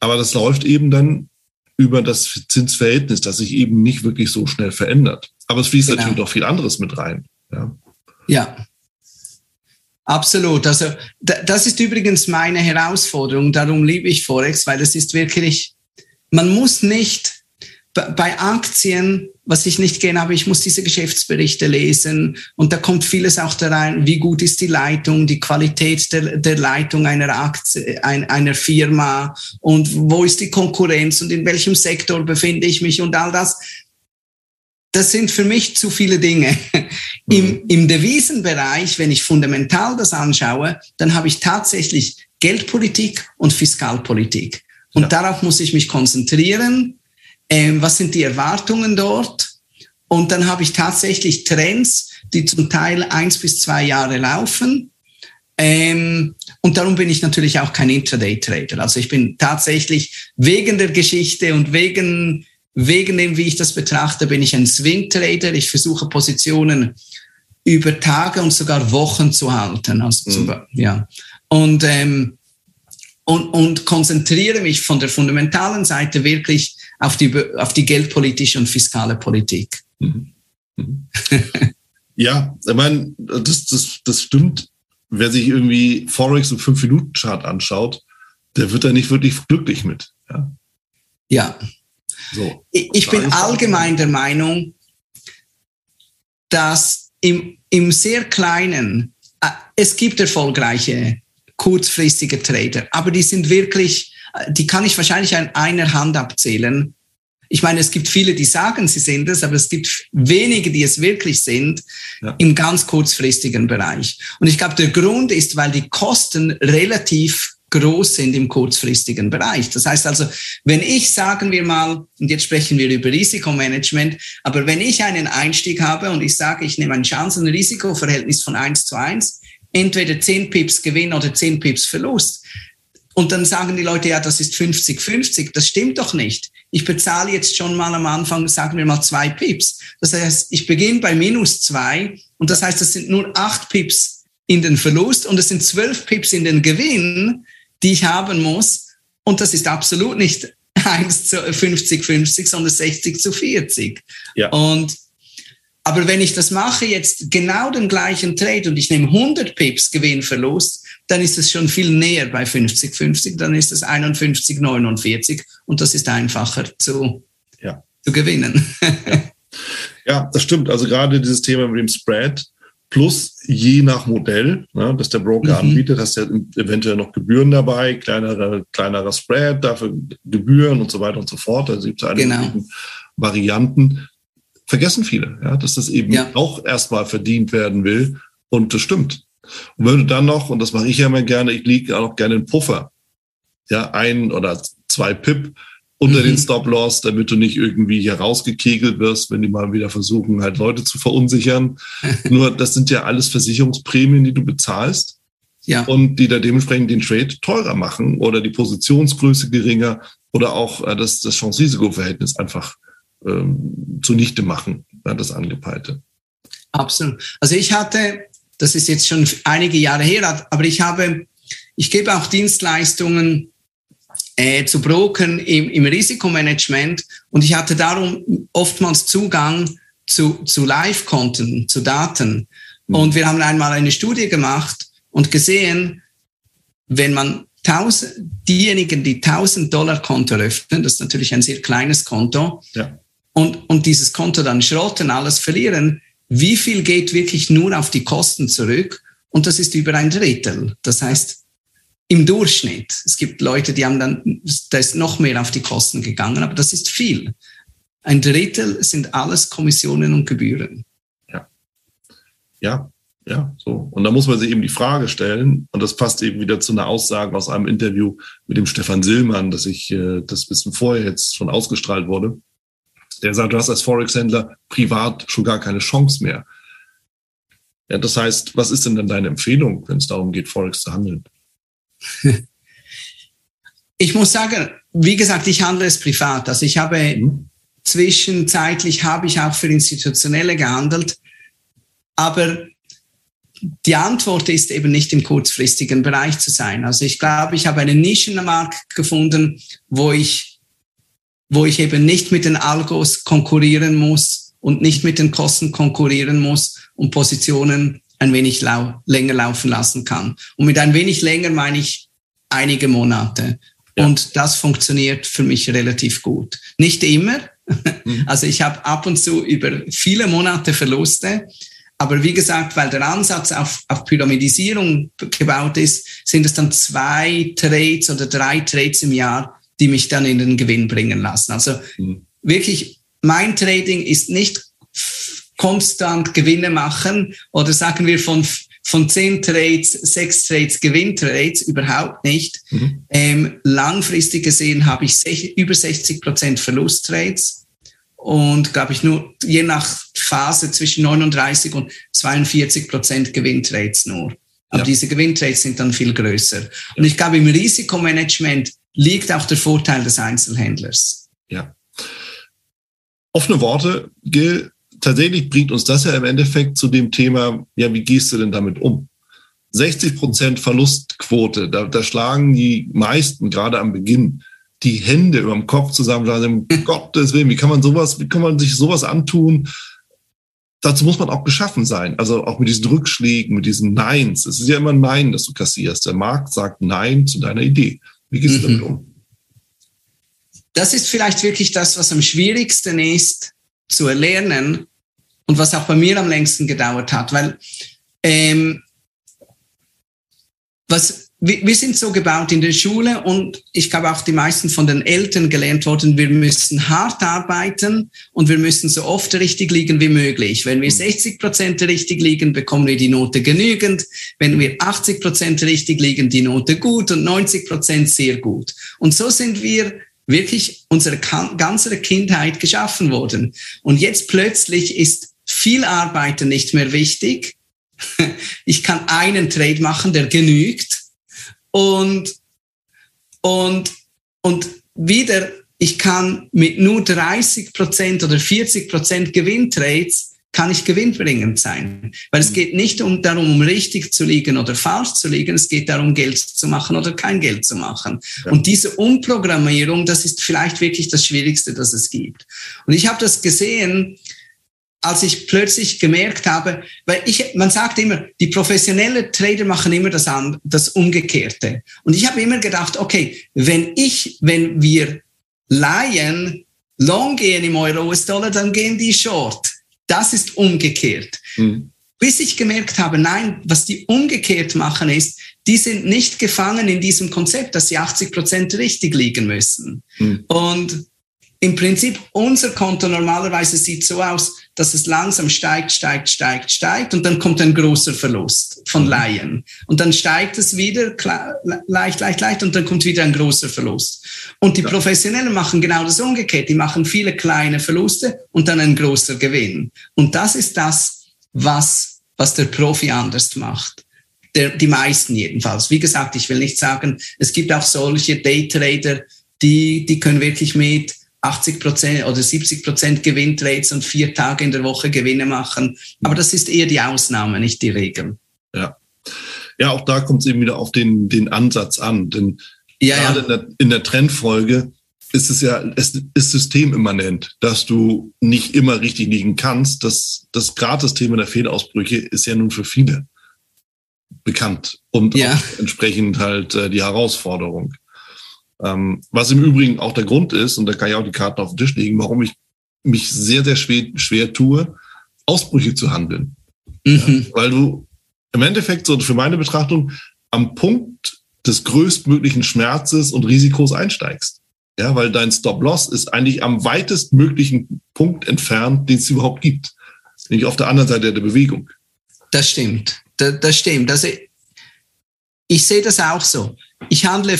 Aber das läuft eben dann über das Zinsverhältnis, das sich eben nicht wirklich so schnell verändert. Aber es fließt genau. natürlich auch viel anderes mit rein. Ja. ja. Absolut. Also das ist übrigens meine Herausforderung. Darum liebe ich Forex, weil es ist wirklich, man muss nicht bei Aktien, was ich nicht gerne habe, ich muss diese Geschäftsberichte lesen und da kommt vieles auch da rein, wie gut ist die Leitung, die Qualität der, der Leitung einer Aktie, ein, einer Firma und wo ist die Konkurrenz und in welchem Sektor befinde ich mich und all das. Das sind für mich zu viele Dinge. Mhm. Im, Im Devisenbereich, wenn ich fundamental das anschaue, dann habe ich tatsächlich Geldpolitik und Fiskalpolitik. Und ja. darauf muss ich mich konzentrieren ähm, was sind die Erwartungen dort. Und dann habe ich tatsächlich Trends, die zum Teil eins bis zwei Jahre laufen. Ähm, und darum bin ich natürlich auch kein Intraday-Trader. Also ich bin tatsächlich wegen der Geschichte und wegen, wegen dem, wie ich das betrachte, bin ich ein Swing-Trader. Ich versuche Positionen über Tage und sogar Wochen zu halten. Also mhm. zum, ja. Und, ähm, und, und konzentriere mich von der fundamentalen Seite wirklich auf die, auf die geldpolitische und fiskale Politik. Mhm. Mhm. ja, ich meine, das, das, das stimmt. Wer sich irgendwie Forex im 5-Minuten-Chart anschaut, der wird da nicht wirklich glücklich mit. Ja. ja. So, ich bin allgemein der Meinung, dass im, im sehr kleinen, äh, es gibt erfolgreiche kurzfristige Trader, aber die sind wirklich, die kann ich wahrscheinlich an einer Hand abzählen. Ich meine, es gibt viele, die sagen, sie sind es, aber es gibt wenige, die es wirklich sind ja. im ganz kurzfristigen Bereich. Und ich glaube, der Grund ist, weil die Kosten relativ groß sind im kurzfristigen Bereich. Das heißt also, wenn ich, sagen wir mal, und jetzt sprechen wir über Risikomanagement, aber wenn ich einen Einstieg habe und ich sage, ich nehme ein Chancen-Risiko-Verhältnis von 1 zu 1, entweder 10 Pips Gewinn oder 10 Pips Verlust, und dann sagen die Leute, ja, das ist 50-50. Das stimmt doch nicht. Ich bezahle jetzt schon mal am Anfang, sagen wir mal, zwei Pips. Das heißt, ich beginne bei minus zwei und das heißt, das sind nur acht Pips in den Verlust und es sind zwölf Pips in den Gewinn die ich haben muss. Und das ist absolut nicht 1 zu 50, 50, sondern 60 zu 40. Ja. Und, aber wenn ich das mache, jetzt genau den gleichen Trade und ich nehme 100 Pips Gewinnverlust, dann ist es schon viel näher bei 50, 50, dann ist es 51, 49 und das ist einfacher zu, ja. zu gewinnen. ja. ja, das stimmt. Also gerade dieses Thema mit dem Spread, plus je nach Modell, ne, das der Broker mhm. anbietet, hast du ja eventuell noch Gebühren dabei, kleinerer, kleinerer Spread, dafür Gebühren und so weiter und so fort. Also gibt es einige genau. Varianten. Vergessen viele, ja, dass das eben ja. auch erstmal verdient werden will. Und das stimmt. Und wenn du dann noch, und das mache ich ja immer gerne, ich liege auch gerne in Puffer, ja, ein oder zwei Pip, unter mhm. den Stop-Loss, damit du nicht irgendwie hier rausgekegelt wirst, wenn die mal wieder versuchen, halt Leute zu verunsichern. Nur das sind ja alles Versicherungsprämien, die du bezahlst. Ja. Und die da dementsprechend den Trade teurer machen oder die Positionsgröße geringer oder auch äh, das, das Chance-Risiko-Verhältnis einfach ähm, zunichte machen, ja, das Angepeilte. Absolut. Also ich hatte, das ist jetzt schon einige Jahre her, aber ich habe, ich gebe auch Dienstleistungen äh, zu Brokern im, im Risikomanagement und ich hatte darum oftmals Zugang zu, zu Live-Konten, zu Daten. Mhm. Und wir haben einmal eine Studie gemacht und gesehen, wenn man tausend, diejenigen, die 1000 Dollar Konto öffnen, das ist natürlich ein sehr kleines Konto, ja. und, und dieses Konto dann schrotten, alles verlieren, wie viel geht wirklich nur auf die Kosten zurück? Und das ist über ein Drittel. Das heißt, im Durchschnitt. Es gibt Leute, die haben dann, da ist noch mehr auf die Kosten gegangen, aber das ist viel. Ein Drittel sind alles Kommissionen und Gebühren. Ja. Ja, ja, so. Und da muss man sich eben die Frage stellen, und das passt eben wieder zu einer Aussage aus einem Interview mit dem Stefan Sillmann, dass ich äh, das bisschen vorher jetzt schon ausgestrahlt wurde. Der sagt, du hast als Forex-Händler privat schon gar keine Chance mehr. Ja, das heißt, was ist denn dann deine Empfehlung, wenn es darum geht, Forex zu handeln? Ich muss sagen, wie gesagt, ich handle es privat. Also ich habe mhm. zwischenzeitlich habe ich auch für Institutionelle gehandelt, aber die Antwort ist eben nicht im kurzfristigen Bereich zu sein. Also ich glaube, ich habe einen Nischenmarkt gefunden, wo ich, wo ich eben nicht mit den Algos konkurrieren muss und nicht mit den Kosten konkurrieren muss und Positionen ein wenig lau länger laufen lassen kann. Und mit ein wenig länger meine ich einige Monate. Ja. Und das funktioniert für mich relativ gut. Nicht immer. Mhm. Also ich habe ab und zu über viele Monate Verluste. Aber wie gesagt, weil der Ansatz auf, auf Pyramidisierung gebaut ist, sind es dann zwei Trades oder drei Trades im Jahr, die mich dann in den Gewinn bringen lassen. Also mhm. wirklich, mein Trading ist nicht konstant Gewinne machen oder sagen wir von, von zehn Trades, sechs Trades Gewinntrades, überhaupt nicht. Mhm. Ähm, langfristig gesehen habe ich sech, über 60 Prozent Verlusttrades und glaube ich nur je nach Phase zwischen 39 und 42 Prozent Gewinntrades nur. Aber ja. diese Gewinntrades sind dann viel größer. Und ich glaube, im Risikomanagement liegt auch der Vorteil des Einzelhändlers. Ja. Offene Worte, Gil, tatsächlich bringt uns das ja im Endeffekt zu dem Thema, ja, wie gehst du denn damit um? 60 Prozent Verlustquote, da, da schlagen die meisten gerade am Beginn die Hände über dem Kopf zusammen, sagen, um Gottes Willen, wie kann man sowas, wie kann man sich sowas antun? Dazu muss man auch geschaffen sein. Also auch mit diesen Rückschlägen, mit diesen Neins. Es ist ja immer ein Nein, das du kassierst. Der Markt sagt Nein zu deiner Idee. Wie gehst du damit mhm. um? Das ist vielleicht wirklich das, was am schwierigsten ist zu erlernen und was auch bei mir am längsten gedauert hat, weil ähm, was wir, sind so gebaut in der Schule und ich glaube auch die meisten von den Eltern gelernt worden, wir müssen hart arbeiten und wir müssen so oft richtig liegen wie möglich. Wenn wir 60 Prozent richtig liegen, bekommen wir die Note genügend. Wenn wir 80 Prozent richtig liegen, die Note gut und 90 Prozent sehr gut. Und so sind wir wirklich unsere ganze Kindheit geschaffen worden. Und jetzt plötzlich ist viel Arbeiten nicht mehr wichtig. Ich kann einen Trade machen, der genügt und, und, und wieder, ich kann mit nur 30 Prozent oder 40 Prozent Gewinntrades kann ich gewinnbringend sein. Weil es mhm. geht nicht um, darum, um richtig zu liegen oder falsch zu liegen, es geht darum, Geld zu machen oder kein Geld zu machen. Ja. Und diese Umprogrammierung, das ist vielleicht wirklich das Schwierigste, das es gibt. Und ich habe das gesehen, als ich plötzlich gemerkt habe, weil ich, man sagt immer, die professionellen Trader machen immer das, das Umgekehrte. Und ich habe immer gedacht, okay, wenn ich, wenn wir Laien long gehen im Euro-US-Dollar, dann gehen die short. Das ist umgekehrt. Mhm. Bis ich gemerkt habe, nein, was die umgekehrt machen ist, die sind nicht gefangen in diesem Konzept, dass sie 80 Prozent richtig liegen müssen. Mhm. Und im Prinzip, unser Konto normalerweise sieht so aus, dass es langsam steigt, steigt, steigt, steigt und dann kommt ein großer Verlust von mhm. Laien. Und dann steigt es wieder leicht, leicht, leicht und dann kommt wieder ein großer Verlust. Und die Professionellen machen genau das umgekehrt. Die machen viele kleine Verluste und dann ein großer Gewinn. Und das ist das, was, was der Profi anders macht. Der, die meisten jedenfalls. Wie gesagt, ich will nicht sagen, es gibt auch solche Daytrader, die, die können wirklich mit 80 Prozent oder 70 Prozent Gewinntrades und vier Tage in der Woche Gewinne machen. Aber das ist eher die Ausnahme, nicht die Regel. Ja. Ja, auch da kommt es eben wieder auf den, den Ansatz an. Denn ja, gerade ja. In, der, in der Trendfolge ist es ja, es ist systemimmanent, dass du nicht immer richtig liegen kannst. Das, das Gratis-Thema der Fehlausbrüche ist ja nun für viele bekannt und ja. entsprechend halt äh, die Herausforderung. Ähm, was im Übrigen auch der Grund ist, und da kann ich auch die Karten auf den Tisch legen, warum ich mich sehr, sehr schwer, schwer tue, Ausbrüche zu handeln. Mhm. Ja, weil du im Endeffekt, so für meine Betrachtung, am Punkt des größtmöglichen Schmerzes und Risikos einsteigst. Ja, weil dein Stop-Loss ist eigentlich am weitestmöglichen Punkt entfernt, den es überhaupt gibt. Nämlich auf der anderen Seite der Bewegung. Das stimmt. Das, das stimmt. Also ich sehe das auch so. Ich handle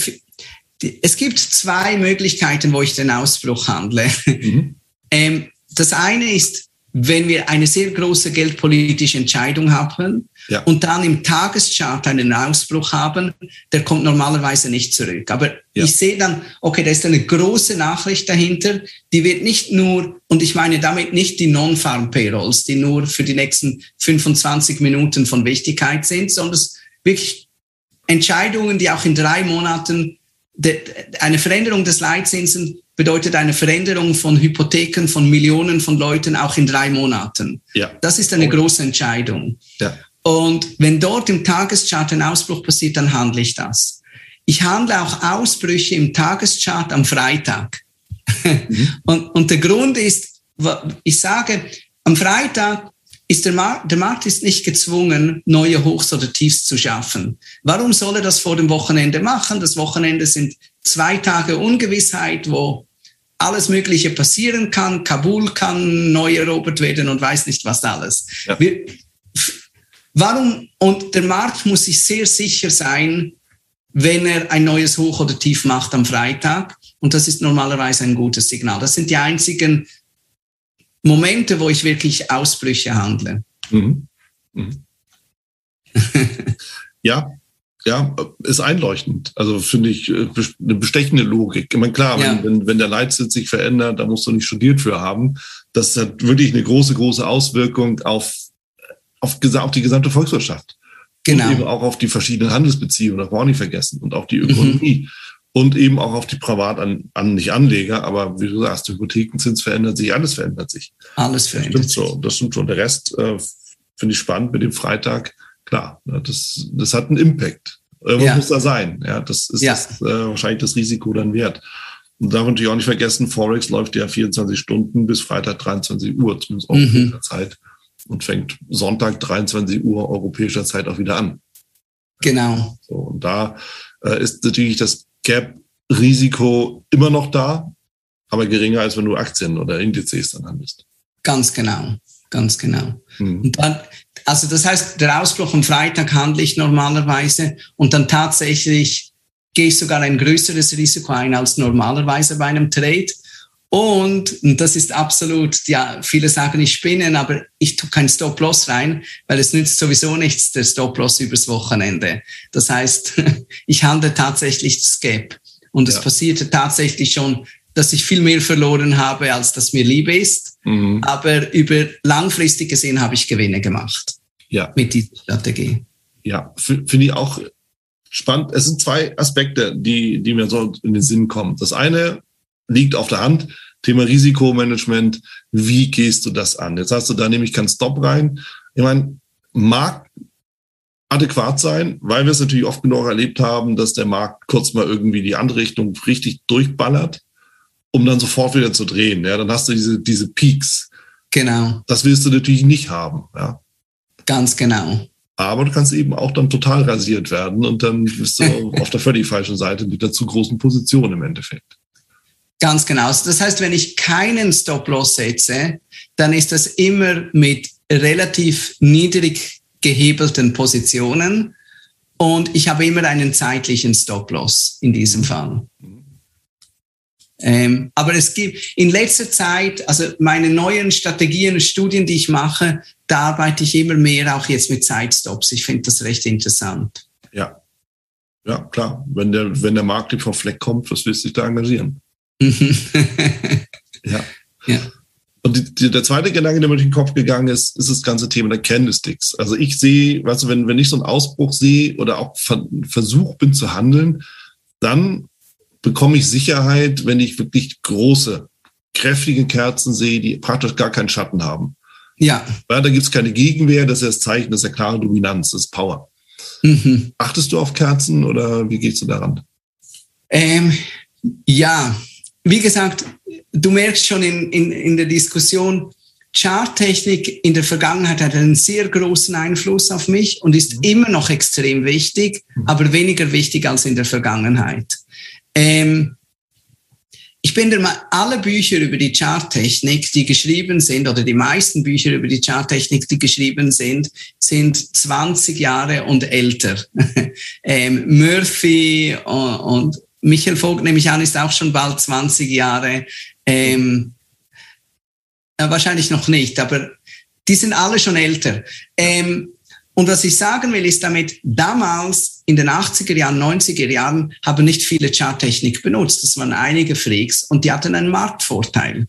es gibt zwei Möglichkeiten, wo ich den Ausbruch handle. Mhm. Ähm, das eine ist, wenn wir eine sehr große geldpolitische Entscheidung haben ja. und dann im Tageschart einen Ausbruch haben, der kommt normalerweise nicht zurück. Aber ja. ich sehe dann, okay, da ist eine große Nachricht dahinter, die wird nicht nur, und ich meine damit nicht die Non-Farm-Payrolls, die nur für die nächsten 25 Minuten von Wichtigkeit sind, sondern wirklich Entscheidungen, die auch in drei Monaten eine Veränderung des Leitzinsen bedeutet eine Veränderung von Hypotheken von Millionen von Leuten auch in drei Monaten. Ja. Das ist eine große Entscheidung. Ja. Und wenn dort im Tageschart ein Ausbruch passiert, dann handle ich das. Ich handle auch Ausbrüche im Tageschart am Freitag. Mhm. Und, und der Grund ist, ich sage, am Freitag ist der Markt, der Markt ist nicht gezwungen, neue Hochs oder Tiefs zu schaffen. Warum soll er das vor dem Wochenende machen? Das Wochenende sind zwei Tage Ungewissheit, wo alles Mögliche passieren kann. Kabul kann neu erobert werden und weiß nicht was alles. Ja. Wir, warum? Und der Markt muss sich sehr sicher sein, wenn er ein neues Hoch oder Tief macht am Freitag. Und das ist normalerweise ein gutes Signal. Das sind die einzigen Momente, wo ich wirklich Ausbrüche handle. Mhm. Mhm. Ja, ja, ist einleuchtend. Also finde ich äh, eine bestechende Logik. Ich meine, klar, ja. wenn, wenn der Leitsitz sich verändert, da musst du nicht studiert für haben. Das hat wirklich eine große, große Auswirkung auf, auf, auf die gesamte Volkswirtschaft. Genau. Und eben auch auf die verschiedenen Handelsbeziehungen, das wollen wir nicht vergessen, und auf die Ökonomie. Mhm. Und eben auch auf die Privat an, an nicht Anleger, aber wie du sagst, Hypothekenzins verändert sich, alles verändert sich. Alles verändert das stimmt sich. So, das stimmt schon. Der Rest äh, finde ich spannend mit dem Freitag klar, ne, das, das hat einen Impact. Irgendwas ja. muss da sein. Ja, das ist ja. Das, äh, wahrscheinlich das Risiko dann wert. Und darf natürlich auch nicht vergessen, Forex läuft ja 24 Stunden bis Freitag 23 Uhr, zumindest europäischer mhm. Zeit, und fängt Sonntag 23 Uhr europäischer Zeit auch wieder an. Genau. So, und da äh, ist natürlich das Gap-Risiko immer noch da, aber geringer als wenn du Aktien oder Indizes dann handelst. Ganz genau, ganz genau. Mhm. Und dann, also das heißt, der Ausbruch am Freitag handle ich normalerweise und dann tatsächlich gehe ich sogar ein größeres Risiko ein als normalerweise bei einem Trade. Und, und das ist absolut, ja, viele sagen, ich spinne, aber ich tue kein Stop-Loss rein, weil es nützt sowieso nichts, der Stop-Loss übers Wochenende. Das heißt, ich handle tatsächlich das Gap. Und ja. es passierte tatsächlich schon, dass ich viel mehr verloren habe, als das mir lieb ist. Mhm. Aber über langfristig gesehen habe ich Gewinne gemacht. Ja. Mit dieser Strategie. Ja, finde ich auch spannend. Es sind zwei Aspekte, die, die mir so in den Sinn kommen. Das eine liegt auf der Hand. Thema Risikomanagement. Wie gehst du das an? Jetzt hast du da nämlich keinen Stop rein. Ich meine, mag adäquat sein, weil wir es natürlich oft genug erlebt haben, dass der Markt kurz mal irgendwie die andere Richtung richtig durchballert um dann sofort wieder zu drehen. Ja, dann hast du diese, diese Peaks. Genau. Das willst du natürlich nicht haben. Ja. Ganz genau. Aber du kannst eben auch dann total rasiert werden und dann bist du auf der völlig falschen Seite mit der zu großen Position im Endeffekt. Ganz genau. Also das heißt, wenn ich keinen Stop-Loss setze, dann ist das immer mit relativ niedrig gehebelten Positionen und ich habe immer einen zeitlichen Stop-Loss in diesem Fall. Mhm. Ähm, aber es gibt in letzter Zeit, also meine neuen Strategien, Studien, die ich mache, da arbeite ich immer mehr auch jetzt mit Zeitstops. Ich finde das recht interessant. Ja. Ja, klar. Wenn der, wenn der Markt nicht vom Fleck kommt, was willst du dich da engagieren? ja. ja. Und die, die, der zweite Gedanke, der mir durch den Kopf gegangen ist, ist das ganze Thema der Candlesticks. Also ich sehe, weißt du, wenn, wenn ich so einen Ausbruch sehe oder auch ver, versucht bin zu handeln, dann bekomme ich Sicherheit, wenn ich wirklich große, kräftige Kerzen sehe, die praktisch gar keinen Schatten haben. Ja. ja da gibt es keine Gegenwehr, das ist das Zeichen, das ist ja klare Dominanz, das ist Power. Mhm. Achtest du auf Kerzen oder wie gehst du daran? Ähm, ja, wie gesagt, du merkst schon in, in, in der Diskussion, Charttechnik in der Vergangenheit hat einen sehr großen Einfluss auf mich und ist mhm. immer noch extrem wichtig, mhm. aber weniger wichtig als in der Vergangenheit. Ähm, ich bin der Meinung, alle Bücher über die Charttechnik, die geschrieben sind, oder die meisten Bücher über die Charttechnik, die geschrieben sind, sind 20 Jahre und älter. ähm, Murphy und, und Michael Vogt, nehme ich an, ist auch schon bald 20 Jahre. Ähm, äh, wahrscheinlich noch nicht, aber die sind alle schon älter. Ähm, und was ich sagen will, ist damit, damals in den 80er Jahren, 90er Jahren haben nicht viele Charttechnik benutzt. Das waren einige Freaks und die hatten einen Marktvorteil.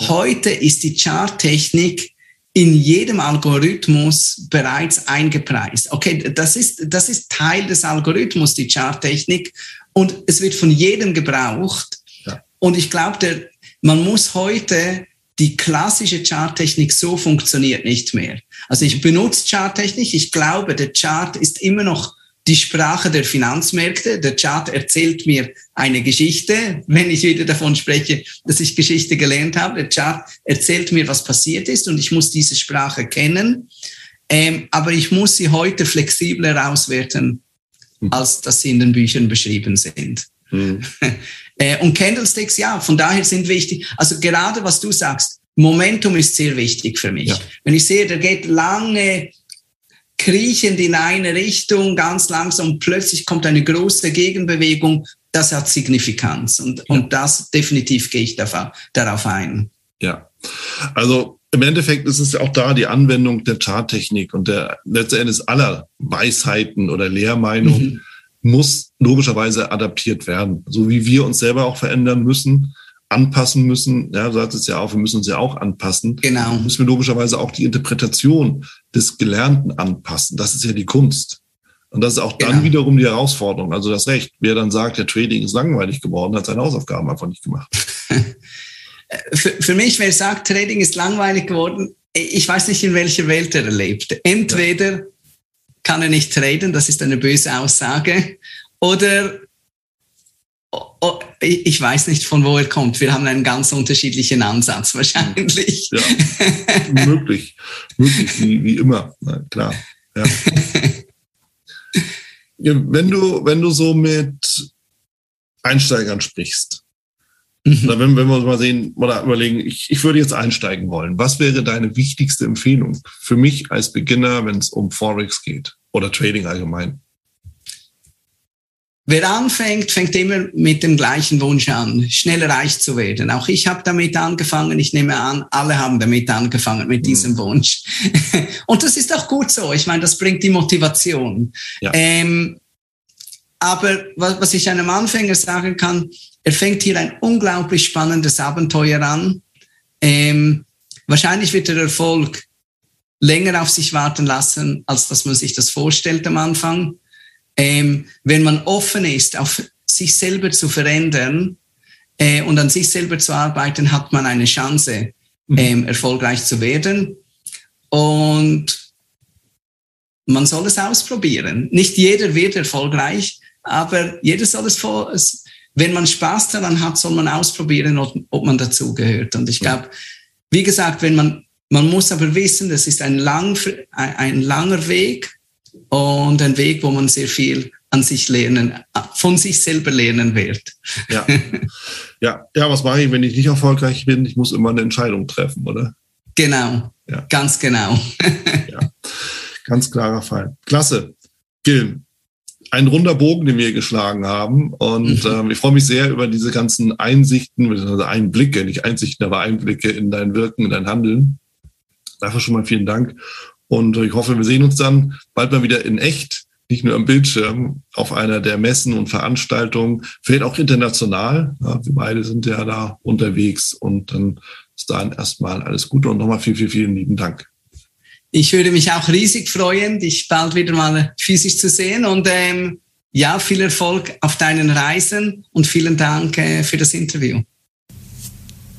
Heute ist die Charttechnik in jedem Algorithmus bereits eingepreist. Okay, das ist, das ist Teil des Algorithmus, die Charttechnik, und es wird von jedem gebraucht. Ja. Und ich glaube, man muss heute die klassische Charttechnik so funktioniert nicht mehr. Also ich benutze Charttechnik. Ich glaube, der Chart ist immer noch die Sprache der Finanzmärkte. Der Chart erzählt mir eine Geschichte, wenn ich wieder davon spreche, dass ich Geschichte gelernt habe. Der Chart erzählt mir, was passiert ist und ich muss diese Sprache kennen. Ähm, aber ich muss sie heute flexibler auswerten, hm. als dass sie in den Büchern beschrieben sind. Mhm. Äh, und Candlesticks, ja, von daher sind wichtig. Also gerade was du sagst, Momentum ist sehr wichtig für mich. Ja. Wenn ich sehe, der geht lange kriechend in eine Richtung, ganz langsam, plötzlich kommt eine große Gegenbewegung, das hat Signifikanz. Und, ja. und das definitiv gehe ich darauf ein. Ja, also im Endeffekt ist es ja auch da die Anwendung der Charttechnik und der letztendlich aller Weisheiten oder Lehrmeinungen mhm. muss logischerweise adaptiert werden. So wie wir uns selber auch verändern müssen, anpassen müssen. Ja, du es ja auch, wir müssen uns ja auch anpassen. Genau. Müssen wir logischerweise auch die Interpretation des Gelernten anpassen. Das ist ja die Kunst. Und das ist auch dann genau. wiederum die Herausforderung. Also das Recht. Wer dann sagt, der Trading ist langweilig geworden, hat seine Hausaufgaben einfach nicht gemacht. für, für mich, wer sagt, Trading ist langweilig geworden, ich weiß nicht, in welcher Welt er lebt. Entweder ja. kann er nicht traden, das ist eine böse Aussage, oder oh, ich weiß nicht, von wo er kommt. Wir haben einen ganz unterschiedlichen Ansatz wahrscheinlich. Ja, möglich. möglich, wie, wie immer. Na, klar. Ja. wenn du, wenn du so mit Einsteigern sprichst, mhm. oder wenn, wenn wir mal sehen oder überlegen, ich, ich würde jetzt einsteigen wollen, was wäre deine wichtigste Empfehlung für mich als Beginner, wenn es um Forex geht oder Trading allgemein? Wer anfängt, fängt immer mit dem gleichen Wunsch an, schnell reich zu werden. Auch ich habe damit angefangen. Ich nehme an, alle haben damit angefangen, mit diesem mhm. Wunsch. Und das ist auch gut so. Ich meine, das bringt die Motivation. Ja. Ähm, aber was, was ich einem Anfänger sagen kann, er fängt hier ein unglaublich spannendes Abenteuer an. Ähm, wahrscheinlich wird der Erfolg länger auf sich warten lassen, als dass man sich das vorstellt am Anfang ähm, wenn man offen ist, auf sich selber zu verändern äh, und an sich selber zu arbeiten, hat man eine Chance, mhm. ähm, erfolgreich zu werden. Und man soll es ausprobieren. Nicht jeder wird erfolgreich, aber jeder soll es, wenn man Spaß daran hat, soll man ausprobieren, ob, ob man dazugehört. Und ich glaube, wie gesagt, wenn man, man muss aber wissen, das ist ein, lang, ein langer Weg und ein Weg, wo man sehr viel an sich lernen, von sich selber lernen wird. Ja, ja, ja was mache ich, wenn ich nicht erfolgreich bin? Ich muss immer eine Entscheidung treffen, oder? Genau, ja. ganz genau. ja, ganz klarer Fall. Klasse. Gil, ein runder Bogen, den wir geschlagen haben. Und mhm. ähm, ich freue mich sehr über diese ganzen Einsichten, also Einblicke, nicht Einsichten, aber Einblicke in dein Wirken, in dein Handeln. Dafür schon mal vielen Dank. Und ich hoffe, wir sehen uns dann bald mal wieder in echt, nicht nur am Bildschirm, auf einer der Messen und Veranstaltungen, vielleicht auch international. Ja, wir beide sind ja da unterwegs und dann ist dann erstmal alles Gute und nochmal vielen, vielen, vielen lieben Dank. Ich würde mich auch riesig freuen, dich bald wieder mal physisch zu sehen und ähm, ja, viel Erfolg auf deinen Reisen und vielen Dank äh, für das Interview